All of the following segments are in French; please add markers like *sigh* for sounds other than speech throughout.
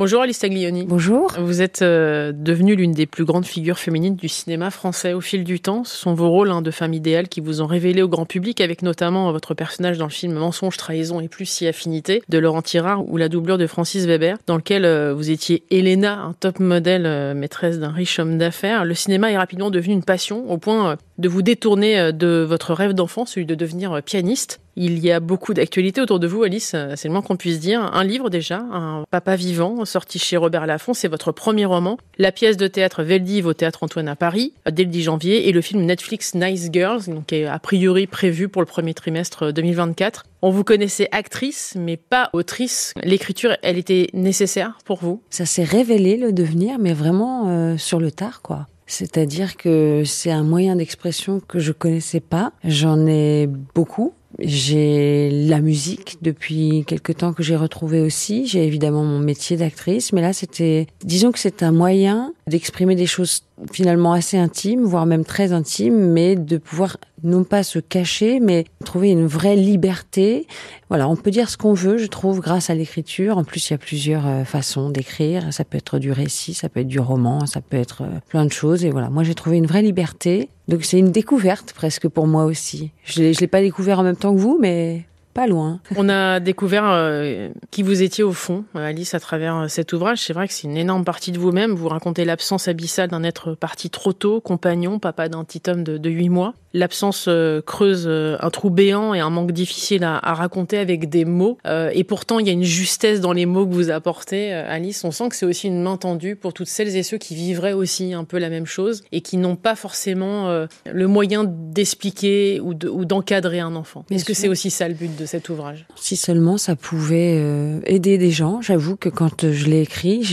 Bonjour Alice Taglioni. Bonjour. Vous êtes euh, devenue l'une des plus grandes figures féminines du cinéma français au fil du temps. Ce sont vos rôles hein, de femme idéale qui vous ont révélé au grand public avec notamment votre personnage dans le film Mensonge, trahison et plus si affinité de Laurent Tirard ou la doublure de Francis Weber dans lequel euh, vous étiez Elena, un top modèle euh, maîtresse d'un riche homme d'affaires. Le cinéma est rapidement devenu une passion au point de vous détourner de votre rêve d'enfant, celui de devenir pianiste. Il y a beaucoup d'actualités autour de vous, Alice, c'est le moins qu'on puisse dire. Un livre déjà, Un papa vivant, sorti chez Robert Laffont, c'est votre premier roman. La pièce de théâtre Veldiv au Théâtre Antoine à Paris, dès le 10 janvier, et le film Netflix Nice Girls, donc qui est a priori prévu pour le premier trimestre 2024. On vous connaissait actrice, mais pas autrice. L'écriture, elle était nécessaire pour vous? Ça s'est révélé le devenir, mais vraiment euh, sur le tard, quoi. C'est-à-dire que c'est un moyen d'expression que je connaissais pas. J'en ai beaucoup j'ai la musique depuis quelque temps que j'ai retrouvé aussi. J'ai évidemment mon métier d'actrice, mais là c'était, disons que c'est un moyen d'exprimer des choses finalement assez intimes, voire même très intimes, mais de pouvoir non pas se cacher, mais trouver une vraie liberté. Voilà, on peut dire ce qu'on veut, je trouve, grâce à l'écriture. En plus, il y a plusieurs euh, façons d'écrire. Ça peut être du récit, ça peut être du roman, ça peut être euh, plein de choses. Et voilà, moi j'ai trouvé une vraie liberté. Donc c'est une découverte presque pour moi aussi. Je ne l'ai pas découvert en même temps que vous, mais pas loin. *laughs* On a découvert euh, qui vous étiez au fond, Alice, à travers euh, cet ouvrage. C'est vrai que c'est une énorme partie de vous-même. Vous racontez l'absence abyssale d'un être parti trop tôt, compagnon, papa d'un petit homme de, de 8 mois. L'absence euh, creuse un trou béant et un manque difficile à, à raconter avec des mots. et pourtant, il y a une justesse dans les mots que vous apportez, Alice. On sent que c'est aussi une main tendue pour toutes celles et ceux qui vivraient aussi un peu la même chose et qui n'ont pas forcément le moyen d'expliquer ou d'encadrer un enfant. Est-ce que c'est aussi ça le but cet ouvrage Si seulement ça pouvait euh, aider des gens. J'avoue que quand je l'ai écrit,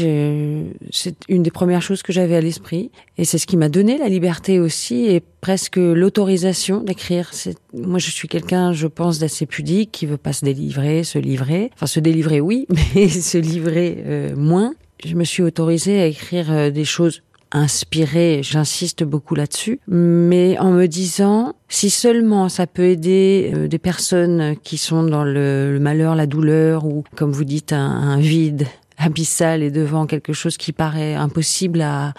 c'est une des premières choses que j'avais à l'esprit. Et c'est ce qui m'a donné la liberté aussi et presque l'autorisation d'écrire. Moi, je suis quelqu'un, je pense, d'assez pudique, qui veut pas se délivrer, se livrer. Enfin, se délivrer, oui, *laughs* mais se livrer euh, moins. Je me suis autorisée à écrire euh, des choses inspiré, j'insiste beaucoup là-dessus, mais en me disant si seulement ça peut aider euh, des personnes qui sont dans le, malheur, la douleur ou comme vous dites un, vide abyssal et devant quelque chose qui paraît impossible à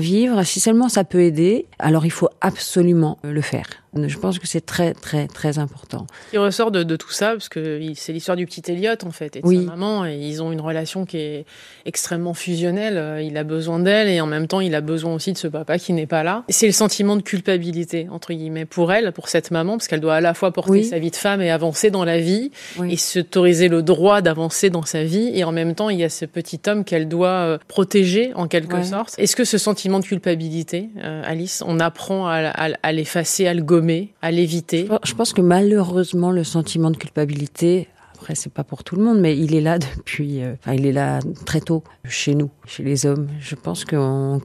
vivre, si seulement ça peut aider, alors il faut absolument le faire. Je pense que c'est très, très, très important. Il ressort de, de tout ça, parce que c'est l'histoire du petit Elliot, en fait, et de sa maman, et ils ont une relation qui est extrêmement fusionnelle. Il a besoin d'elle, et en même temps, il a besoin aussi de ce papa qui n'est pas là. C'est le sentiment de culpabilité, entre guillemets, pour elle, pour cette maman, parce qu'elle doit à la fois porter sa vie de femme et avancer dans la vie, et s'autoriser le droit d'avancer dans sa vie, et en même temps, il y a ce petit homme qu'elle doit euh, protéger, en quelque sorte. Est-ce que ce sentiment de culpabilité, euh, Alice, on apprend à, à, à l'effacer, à le gommer à l'éviter Je pense que malheureusement, le sentiment de culpabilité, après c'est pas pour tout le monde, mais il est là *laughs* depuis, euh, enfin il est là très tôt chez nous, chez les hommes. Je pense que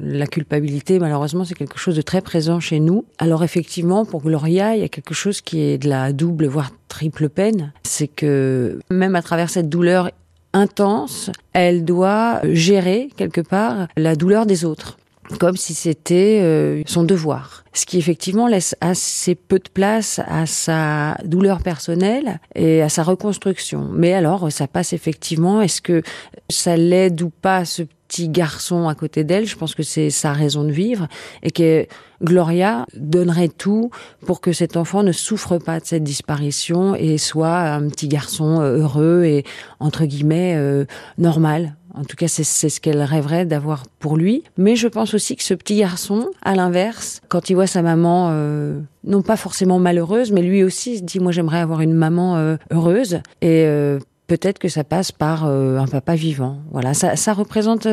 la culpabilité, malheureusement, c'est quelque chose de très présent chez nous. Alors effectivement, pour Gloria, il y a quelque chose qui est de la double, voire triple peine. C'est que même à travers cette douleur intense, elle doit gérer quelque part la douleur des autres comme si c'était euh, son devoir. Ce qui effectivement laisse assez peu de place à sa douleur personnelle et à sa reconstruction. Mais alors, ça passe effectivement. Est-ce que ça l'aide ou pas ce petit garçon à côté d'elle? Je pense que c'est sa raison de vivre et que Gloria donnerait tout pour que cet enfant ne souffre pas de cette disparition et soit un petit garçon euh, heureux et entre guillemets euh, normal en tout cas, c'est ce qu'elle rêverait d'avoir pour lui. Mais je pense aussi que ce petit garçon, à l'inverse, quand il voit sa maman, euh, non pas forcément malheureuse, mais lui aussi se dit, moi j'aimerais avoir une maman euh, heureuse. Et euh, peut-être que ça passe par un papa vivant. Voilà, ça, ça représente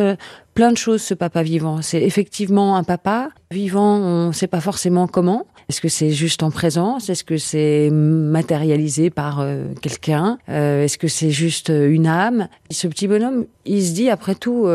plein de choses, ce papa vivant. C'est effectivement un papa vivant, on ne sait pas forcément comment. Est-ce que c'est juste en présence? Est-ce que c'est matérialisé par euh, quelqu'un? Euh, Est-ce que c'est juste euh, une âme? Ce petit bonhomme, il se dit après tout,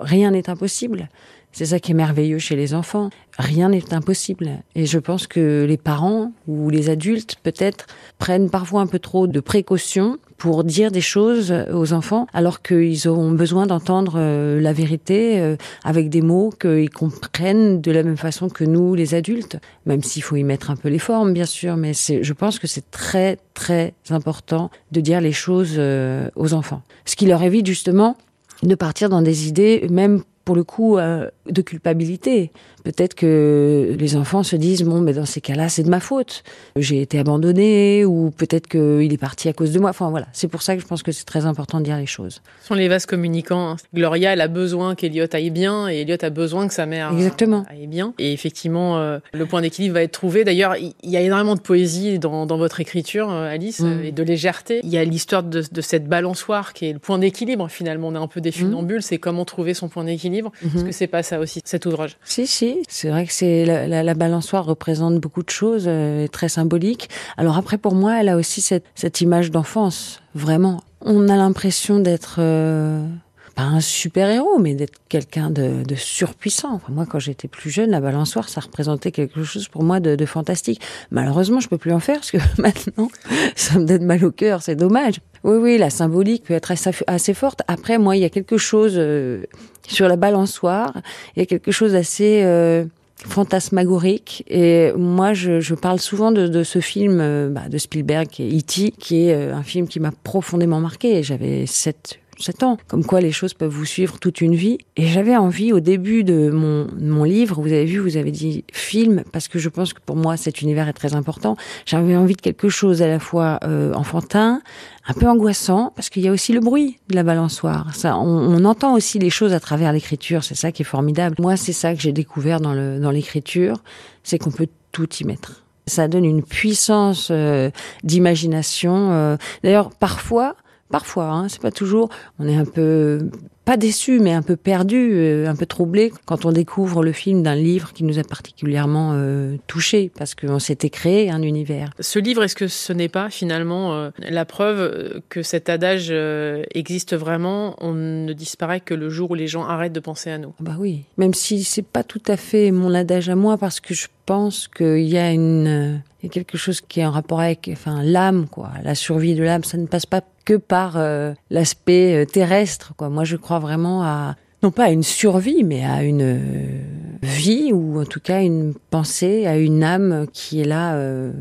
rien n'est impossible. C'est ça qui est merveilleux chez les enfants. Rien n'est impossible. Et je pense que les parents ou les adultes, peut-être, prennent parfois un peu trop de précautions pour dire des choses aux enfants alors qu'ils ont besoin d'entendre euh, la vérité euh, avec des mots qu'ils comprennent de la même façon que nous les adultes même s'il faut y mettre un peu les formes bien sûr mais je pense que c'est très très important de dire les choses euh, aux enfants ce qui leur évite justement de partir dans des idées, même pour le coup, euh, de culpabilité. Peut-être que les enfants se disent bon, mais dans ces cas-là, c'est de ma faute. J'ai été abandonné ou peut-être qu'il est parti à cause de moi. Enfin voilà, c'est pour ça que je pense que c'est très important de dire les choses. Ce sont les vases communicants. Hein. Gloria, elle a besoin qu'Eliott aille bien et Eliott a besoin que sa mère Exactement. aille bien. Et effectivement, euh, le point d'équilibre va être trouvé. D'ailleurs, il y a énormément de poésie dans, dans votre écriture, euh, Alice, mm. et de légèreté. Il y a l'histoire de, de, cette balançoire qui est le point d'équilibre. Finalement, on est un peu des funambules. Mm. C'est comment trouver son point d'équilibre. Mm Est-ce que c'est pas ça aussi, cet ouvrage? Si, si. C'est vrai que c'est la, la, la, balançoire représente beaucoup de choses, euh, très symbolique. Alors après, pour moi, elle a aussi cette, cette image d'enfance, vraiment. On a l'impression d'être euh, pas un super héros, mais d'être quelqu'un de, de, surpuissant. Moi, quand j'étais plus jeune, la balançoire, ça représentait quelque chose pour moi de, de fantastique. Malheureusement, je peux plus en faire parce que *laughs* maintenant, ça me donne mal au cœur. C'est dommage. Oui, oui, la symbolique peut être assez, forte. Après, moi, il y a quelque chose euh, sur la balançoire. Il y a quelque chose assez euh, fantasmagorique. Et moi, je, je parle souvent de, de ce film euh, bah, de Spielberg, qui est E.T., qui est un film qui m'a profondément marqué. J'avais 7, 7 ans. Comme quoi les choses peuvent vous suivre toute une vie. Et j'avais envie, au début de mon, mon livre, vous avez vu, vous avez dit film, parce que je pense que pour moi, cet univers est très important. J'avais envie de quelque chose à la fois euh, enfantin, un peu angoissant, parce qu'il y a aussi le bruit de la balançoire. Ça, on, on entend aussi les choses à travers l'écriture. C'est ça qui est formidable. Moi, c'est ça que j'ai découvert dans le dans l'écriture, c'est qu'on peut tout y mettre. Ça donne une puissance euh, d'imagination. Euh. D'ailleurs, parfois, Parfois, hein, c'est pas toujours. On est un peu pas déçu, mais un peu perdu, euh, un peu troublé quand on découvre le film d'un livre qui nous a particulièrement euh, touché parce qu'on s'était créé un univers. Ce livre, est-ce que ce n'est pas finalement euh, la preuve que cet adage euh, existe vraiment? On ne disparaît que le jour où les gens arrêtent de penser à nous. Bah oui, même si c'est pas tout à fait mon adage à moi parce que je pense qu'il y a une il y a quelque chose qui est en rapport avec enfin l'âme quoi, la survie de l'âme, ça ne passe pas que par euh, l'aspect terrestre quoi. Moi je crois vraiment à non pas à une survie, mais à une euh, vie ou en tout cas une pensée, à une âme qui est là euh,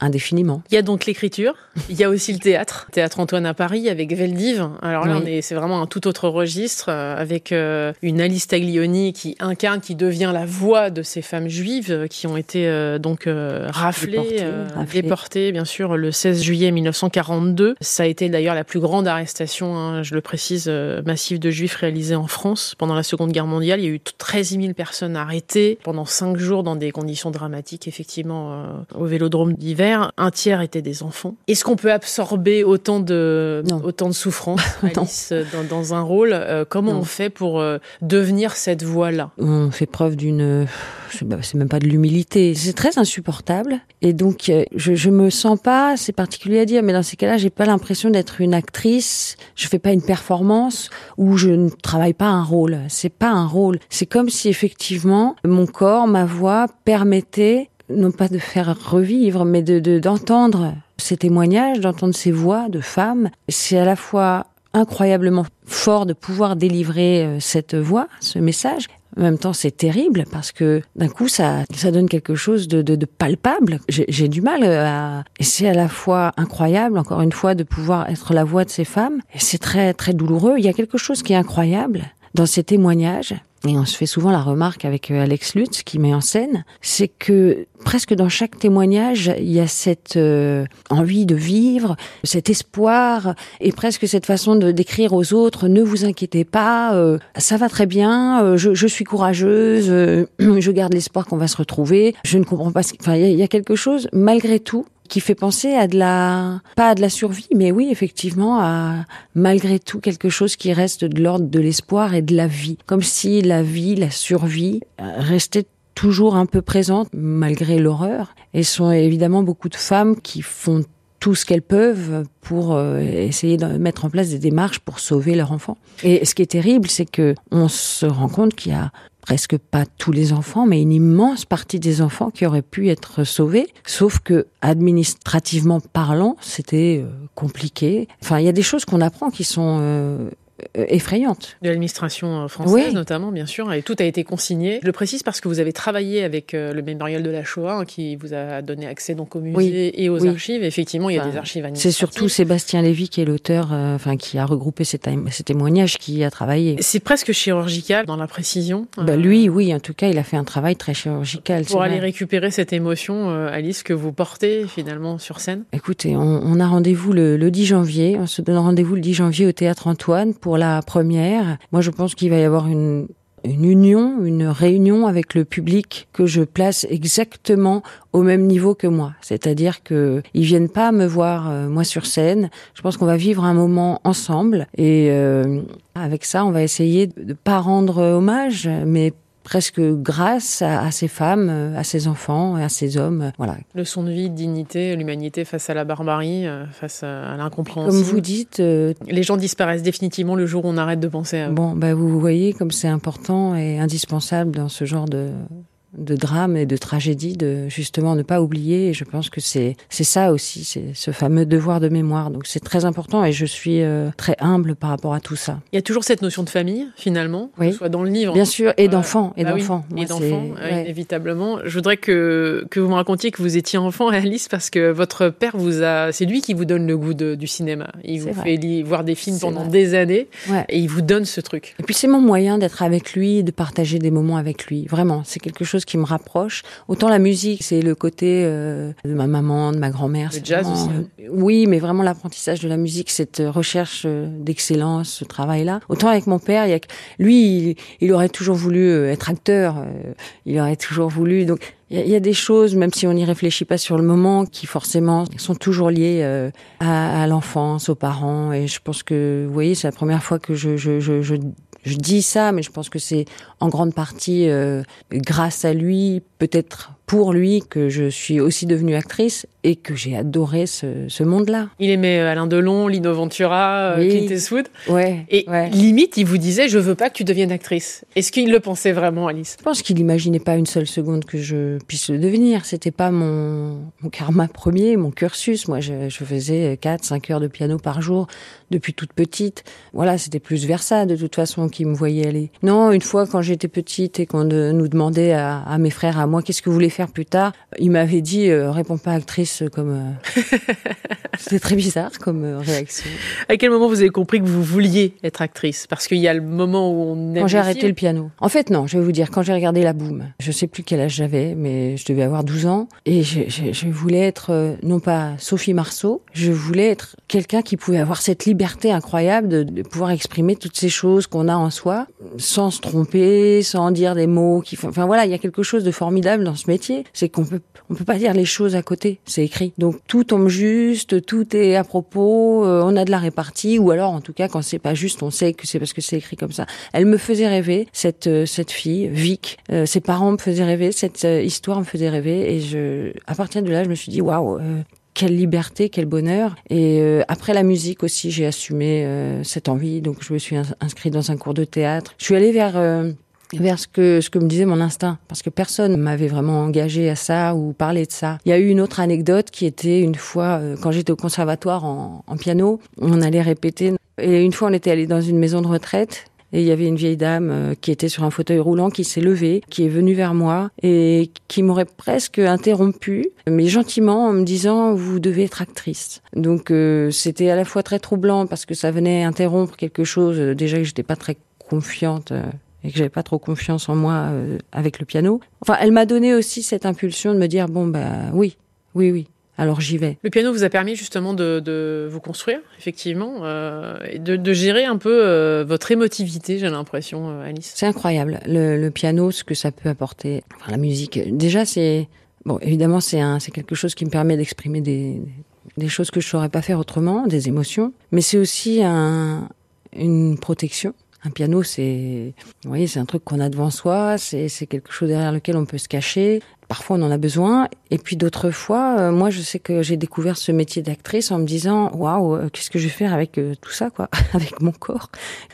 indéfiniment. Il y a donc l'écriture, il y a aussi le théâtre, théâtre Antoine à Paris avec Veldiv. Alors là, oui. on est, c'est vraiment un tout autre registre euh, avec euh, une Alice Taglioni qui incarne, qui devient la voix de ces femmes juives euh, qui ont été euh, donc raflées, déportées, raflées. déportées, bien sûr, le 16 juillet 1942. Ça a été d'ailleurs la plus grande arrestation, hein, je le précise, massive de juifs réalisée en France pendant la Seconde Guerre mondiale. Il y a eu 13 000 personnes arrêtées pendant cinq jours dans des conditions dramatiques, effectivement, au Vélodrome d'hiver un tiers étaient des enfants. Est-ce qu'on peut absorber autant de, non. autant de souffrance, *laughs* Alice, dans, dans, un rôle euh, Comment non. on fait pour euh, devenir cette voix-là? On fait preuve d'une, c'est même pas de l'humilité. C'est très insupportable. Et donc, euh, je, je me sens pas, c'est particulier à dire, mais dans ces cas-là, j'ai pas l'impression d'être une actrice. Je fais pas une performance ou je ne travaille pas un rôle. C'est pas un rôle. C'est comme si effectivement mon corps, ma voix permettait non pas de faire revivre, mais de d'entendre de, ces témoignages, d'entendre ces voix de femmes. C'est à la fois incroyablement fort de pouvoir délivrer euh, cette voix, ce message. En même temps, c'est terrible parce que d'un coup, ça, ça donne quelque chose de, de, de palpable. J'ai du mal à. Et c'est à la fois incroyable, encore une fois, de pouvoir être la voix de ces femmes. Et c'est très, très douloureux. Il y a quelque chose qui est incroyable dans ces témoignages et on se fait souvent la remarque avec euh, Alex Lutz qui met en scène, c'est que presque dans chaque témoignage, il y a cette euh, envie de vivre, cet espoir et presque cette façon de décrire aux autres ne vous inquiétez pas, euh, ça va très bien, euh, je, je, suis courageuse, euh, *clears throat* je garde l'espoir qu'on va se retrouver, je ne comprends pas, enfin il y, y a quelque chose malgré tout qui fait penser à de la pas à de la survie mais oui effectivement à malgré tout quelque chose qui reste de l'ordre de l'espoir et de la vie. Comme si la vie la survie restait toujours un peu présente malgré l'horreur. Et sont évidemment beaucoup de femmes qui font tout ce qu'elles peuvent pour euh, essayer de mettre en place des démarches pour sauver leur enfant. Et ce qui est terrible, c'est que on se rend compte qu'il y a presque pas tous les enfants, mais une immense partie des enfants qui auraient pu être sauvés, sauf que administrativement parlant, c'était euh, compliqué. Enfin, il y a des choses qu'on apprend qui sont euh, effrayante. De l'administration euh, française notamment, bien sûr, et tout a été consigné. Je le précise parce que vous avez travaillé avec euh, le mémorial de la Shoah, hein, qui vous a donné accès donc au musée et aux archives. Effectivement, il y a des archives C'est surtout Sébastien Lévy qui est l'auteur, enfin qui a regroupé ces, ces, témoignages, qui a travaillé. C'est presque chirurgical dans la précision. Bah, lui, oui, en tout cas, il a fait un travail très chirurgical. Pour aller récupérer cette émotion, Alice, que vous portez finalement sur scène. Écoutez, on, on a rendez-vous le, le 10 janvier. On se donne rendez-vous le 10 janvier au théâtre Antoine pour la première. Moi, je pense qu'il va y avoir une, une union, une réunion avec le public que je place exactement au même niveau que moi. C'est-à-dire que ils viennent pas me voir euh, moi sur scène. Je pense qu'on va vivre un moment ensemble et euh, avec ça, on va essayer de pas rendre hommage, mais presque grâce à, ces femmes, euh, à ces enfants à ces hommes. Euh, voilà. Leçon de vie, de dignité, l'humanité face à la barbarie, euh, face à l'incompréhension. Comme vous dites, les gens disparaissent définitivement le jour où on arrête de penser à eux. Bon, bah vous voyez comme c'est important et indispensable dans ce genre de de drame et de tragédie, de justement ne pas oublier. Et je pense que c'est c'est ça aussi, c'est ce fameux devoir de mémoire. Donc c'est très important et je suis euh, très humble par rapport à tout ça. Il y a toujours cette notion de famille finalement, oui. soit dans le livre. Bien sûr, et d'enfants, et bah d'enfants. et d'enfants, inévitablement. Je voudrais que que vous me racontiez que vous étiez enfant, *laughs* Alice, parce que votre père vous a, c'est lui qui vous donne le goût de, du cinéma. Il vous fait voir des films pendant des années et il vous donne ce truc. Et puis c'est mon moyen d'être avec lui, de partager des moments avec lui. Vraiment, c'est quelque chose qui me rapproche. Autant la musique, c'est le côté euh, de ma maman, de ma grand-mère. Le jazz aussi. Euh, oui, mais vraiment l'apprentissage de la musique, cette recherche euh, d'excellence, ce travail-là. Autant avec mon père, il y a, lui, il, aurait toujours voulu être acteur. il aurait toujours voulu. Donc il y, a des choses, même si on n'y réfléchit pas sur le moment, qui forcément sont toujours liées à, à l'enfance, aux parents. Et je pense que, vous voyez, c'est la première fois que je, je, je, je je dis ça, mais je pense que c'est en grande partie euh, grâce à lui, peut-être pour lui que je suis aussi devenue actrice et que j'ai adoré ce, ce monde-là. Il aimait euh, Alain Delon, Lino Ventura, euh, Clint Eastwood. Ouais. Et limite, il vous disait, je veux pas que tu deviennes actrice. Est-ce qu'il le pensait vraiment, Alice? Je pense qu'il n'imaginait pas une seule seconde que je puisse le devenir. C'était pas mon, mon karma premier, mon cursus. Moi, je, je faisais 4, 5 heures de piano par jour depuis toute petite. Voilà, c'était plus vers ça, de toute façon, qu'il me voyait aller. Non, une fois, quand j'étais petite et qu'on nous demandait à, à mes frères, à moi, qu'est-ce que vous voulez faire plus tard, il m'avait dit euh, réponds pas actrice comme. Euh, *laughs* C'était très bizarre comme euh, réaction. À quel moment vous avez compris que vous vouliez être actrice? Parce qu'il y a le moment où on. Quand j'ai arrêté le piano. En fait, non. Je vais vous dire quand j'ai regardé la boum. Je sais plus quel âge j'avais, mais je devais avoir 12 ans et je, je, je voulais être non pas Sophie Marceau, je voulais être quelqu'un qui pouvait avoir cette liberté incroyable de, de pouvoir exprimer toutes ces choses qu'on a en soi sans se tromper, sans dire des mots qui. Enfin voilà, il y a quelque chose de formidable dans ce métier, c'est qu'on peut on peut pas dire les choses à côté, c'est écrit. Donc tout tombe juste, tout est à propos, euh, on a de la répartie ou alors en tout cas quand c'est pas juste, on sait que c'est parce que c'est écrit comme ça. Elle me faisait rêver cette euh, cette fille, Vic. Euh, ses parents me faisaient rêver, cette histoire me faisait rêver et je à partir de là, je me suis dit waouh, quelle liberté, quel bonheur. Et après la musique aussi, j'ai assumé cette envie. Donc je me suis inscrite dans un cours de théâtre. Je suis allée vers vers ce que ce que me disait mon instinct parce que personne m'avait vraiment engagé à ça ou parlé de ça. Il y a eu une autre anecdote qui était une fois euh, quand j'étais au conservatoire en, piano, on allait répéter et une fois on était allé dans une maison de retraite et il y avait une vieille dame euh, qui était sur un fauteuil roulant qui s'est levée, qui est venue vers moi et qui m'aurait presque interrompu, mais gentiment en me disant vous devez être actrice. Donc euh, c'était à la fois très troublant parce que ça venait interrompre quelque chose déjà que j'étais pas très confiante et que j'avais pas trop confiance en moi euh, avec le piano. Enfin, elle m'a donné aussi cette impulsion de me dire bon bah oui, oui, oui. Alors j'y vais. Le piano vous a permis justement de, de vous construire, effectivement, euh, et de, de, gérer un peu euh, votre émotivité, j'ai l'impression, Alice. C'est incroyable, le, le, piano, ce que ça peut apporter. Enfin, la musique, déjà c'est bon, évidemment c'est un, c'est quelque chose qui me permet d'exprimer des, des choses que je saurais pas faire autrement, des émotions, mais c'est aussi un, une protection un piano, c'est, vous voyez, c'est un truc qu'on a devant soi, c'est, c'est quelque chose derrière lequel on peut se cacher. parfois on en a besoin. Et puis d'autres fois, euh, moi je sais que j'ai découvert ce métier d'actrice en me disant waouh, euh, qu'est-ce que je vais faire avec euh, tout ça, quoi, *laughs* avec mon corps?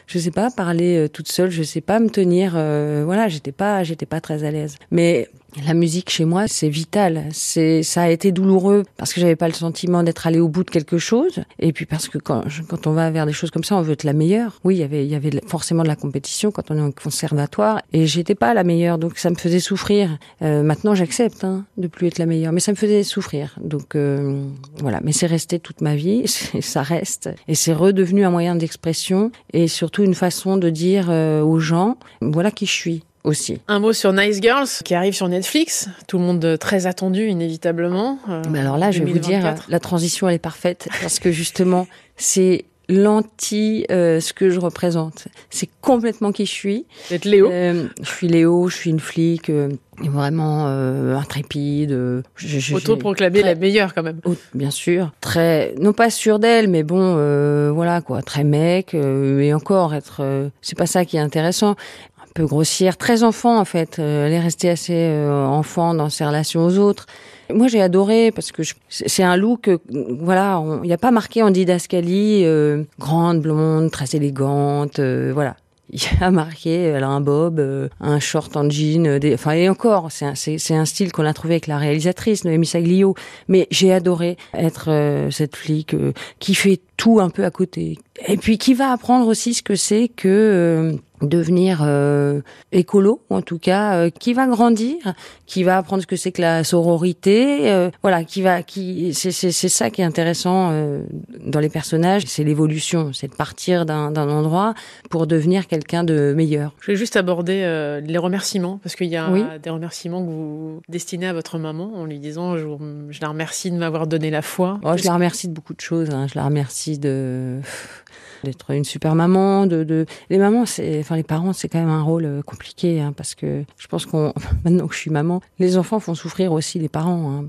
Je sais pas parler toute seule, je sais pas me tenir. voilà, j'étais pas, j'étais pas très à l'aise. Mais la musique chez moi, c'est vital. C'est, ça a été douloureux parce que j'avais pas le sentiment d'être allé au bout de quelque chose. Et puis parce que quand, quand on va vers des choses comme ça, on veut être la meilleure. Oui, il y avait, il y avait forcément de la compétition quand on est en conservatoire. Et j'étais pas la meilleure, donc ça me faisait souffrir. Euh, maintenant, j'accepte hein, de plus être la meilleure, mais ça me faisait souffrir. Donc euh, voilà. Mais c'est resté toute ma vie, *laughs* ça reste, et c'est redevenu un moyen d'expression et surtout une façon de dire euh, aux gens, voilà qui je suis aussi. Un mot sur Nice Girls qui arrive sur Netflix, tout le monde très attendu inévitablement. Euh, Mais alors là, je vais vous dire, la transition elle est parfaite parce que justement, *laughs* c'est l'anti euh, ce que je représente. C'est complètement qui je suis. Vous êtes Léo euh, Je suis Léo, je suis une flic euh, vraiment euh, intrépide. Je, Autoproclamée la meilleure quand même. bien sûr. Très, non pas sûre d'elle, mais bon, voilà quoi, très mec. et encore, être, c'est pas ça qui est intéressant peu grossière, très enfant en fait. Euh, elle est restée assez euh, enfant dans ses relations aux autres. Moi, j'ai adoré parce que c'est un look, euh, voilà, il n'y a pas marqué en didascalie, grande, blonde, très élégante, voilà. Il y a marqué, elle a un bob, un short en jean, des, enfin et encore, c'est un, un style qu'on a trouvé avec la réalisatrice Noémie Saglio. Mais j'ai adoré être cette flic qui fait tout un peu à côté, et puis qui va apprendre aussi ce que c'est que devenir euh, écolo, en tout cas, euh, qui va grandir, qui va apprendre ce que c'est que la sororité, euh, voilà, qui va, qui, c'est c'est ça qui est intéressant euh, dans les personnages, c'est l'évolution, c'est de partir d'un d'un endroit pour devenir quelqu'un de meilleur. Je vais juste aborder les remerciements parce qu'il y a des remerciements que vous destinez à votre maman en lui disant je, je la remercie de m'avoir donné la foi. Oh, je la remercie de beaucoup de choses. Hein. Je la remercie de d'être une super maman. De, de... les mamans, c'est, enfin les parents, c'est quand même un rôle euh, compliqué hein, parce que je pense qu'on, *laughs* maintenant que je suis maman, les enfants font souffrir aussi les parents. Hein.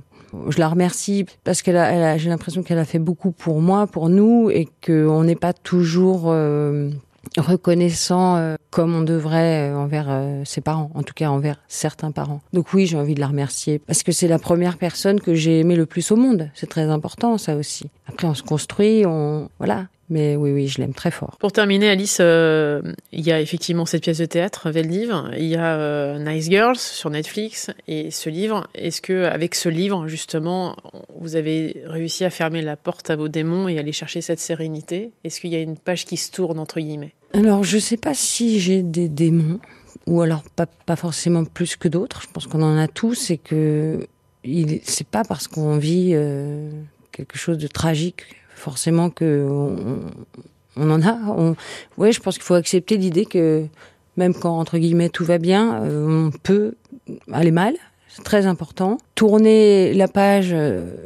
Je la remercie parce qu'elle elle j'ai l'impression qu'elle a fait beaucoup pour moi, pour nous, et qu'on n'est pas toujours euh, reconnaissant euh, comme on devrait euh, envers euh, ses parents, en tout cas envers certains parents. Donc oui, j'ai envie de la remercier parce que c'est la première personne que j'ai aimée le plus au monde. C'est très important ça aussi. Après on se construit, on voilà. Mais oui, oui, je l'aime très fort. Pour terminer, Alice, il y a effectivement cette pièce de théâtre, Veldiv. Il y a Nice Girls sur Netflix et ce livre. Est-ce que, avec ce livre, justement, vous avez réussi à fermer la porte à vos démons et aller chercher cette sérénité? Est-ce qu'il y a une page qui se tourne entre guillemets? Alors, je sais pas si j'ai des démons, ou alors pas, pas forcément plus que d'autres. Je pense qu'on en a tous et que c'est pas parce qu'on vit euh, quelque chose de tragique forcément que on, en a. On, ouais, je pense qu'il faut accepter l'idée que même quand entre guillemets tout va bien, euh, on peut aller mal c'est très important. Tourner la page,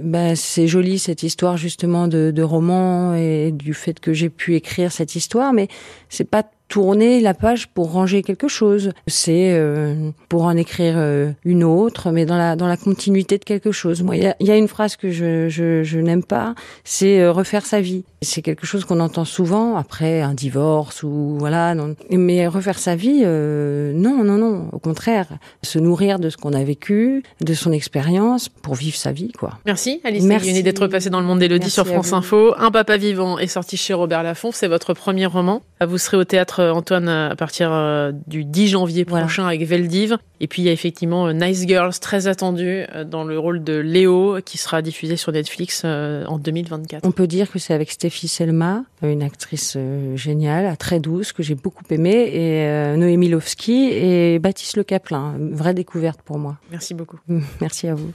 ben, c'est joli cette histoire justement de, de roman et du fait que j'ai pu écrire cette histoire, mais c'est pas tourner la page pour ranger quelque chose. C'est euh, pour en écrire euh, une autre, mais dans la dans la continuité de quelque chose. Moi, il y a, y a, une phrase que je je, je n'aime pas, c'est euh, refaire sa vie. C'est quelque chose qu'on entend souvent après un divorce ou voilà. Non. Mais refaire sa vie, non, non, non. Au contraire, se nourrir de ce qu'on a vécu, de son expérience pour vivre sa vie, quoi. Merci, Alice Merci d'être passée dans le monde d'Élodie sur France Info. Un papa vivant est sorti chez Robert Laffont. C'est votre premier roman. Vous serez au théâtre euh, Antoine à partir euh, du 10 janvier prochain avec Veldiv. Et puis il y a effectivement euh, Nice Girls, très attendu dans le rôle de Léo, qui sera diffusé sur Netflix en 2024. On peut dire que c'est avec Stéphie Selma, une actrice géniale, très douce, que j'ai beaucoup aimée, et Noémie Lovski et Baptiste Le Caplin. Vraie découverte pour moi. Merci beaucoup. *laughs* Merci à vous.